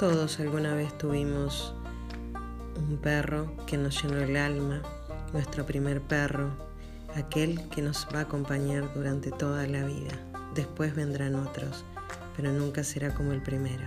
Todos alguna vez tuvimos un perro que nos llenó el alma, nuestro primer perro, aquel que nos va a acompañar durante toda la vida. Después vendrán otros, pero nunca será como el primero.